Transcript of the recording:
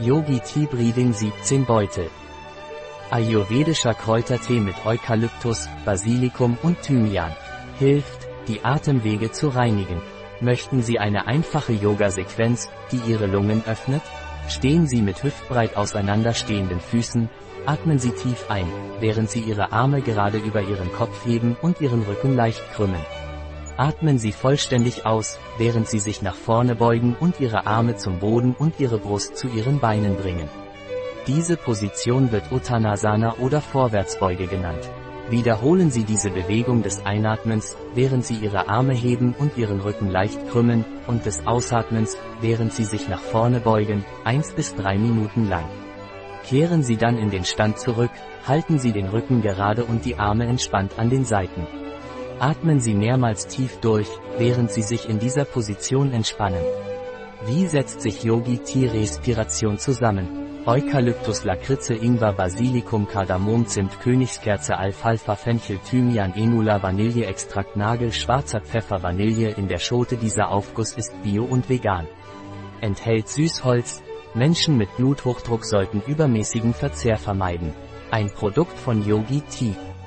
Yogi Tea Breathing 17 Beutel. Ayurvedischer Kräutertee mit Eukalyptus, Basilikum und Thymian. Hilft, die Atemwege zu reinigen. Möchten Sie eine einfache Yoga-Sequenz, die Ihre Lungen öffnet? Stehen Sie mit hüftbreit auseinanderstehenden Füßen, atmen Sie tief ein, während Sie Ihre Arme gerade über Ihren Kopf heben und Ihren Rücken leicht krümmen. Atmen Sie vollständig aus, während Sie sich nach vorne beugen und Ihre Arme zum Boden und Ihre Brust zu Ihren Beinen bringen. Diese Position wird Uttanasana oder Vorwärtsbeuge genannt. Wiederholen Sie diese Bewegung des Einatmens, während Sie Ihre Arme heben und Ihren Rücken leicht krümmen, und des Ausatmens, während Sie sich nach vorne beugen, 1 bis 3 Minuten lang. Kehren Sie dann in den Stand zurück, halten Sie den Rücken gerade und die Arme entspannt an den Seiten. Atmen Sie mehrmals tief durch, während Sie sich in dieser Position entspannen. Wie setzt sich Yogi Tea Respiration zusammen? Eukalyptus Lakritze Ingwer Basilikum Kardamom Zimt Königskerze Alfalfa Fenchel Thymian Enula Vanilleextrakt Nagel Schwarzer Pfeffer Vanille in der Schote Dieser Aufguss ist bio und vegan. Enthält Süßholz. Menschen mit Bluthochdruck sollten übermäßigen Verzehr vermeiden. Ein Produkt von Yogi Tea.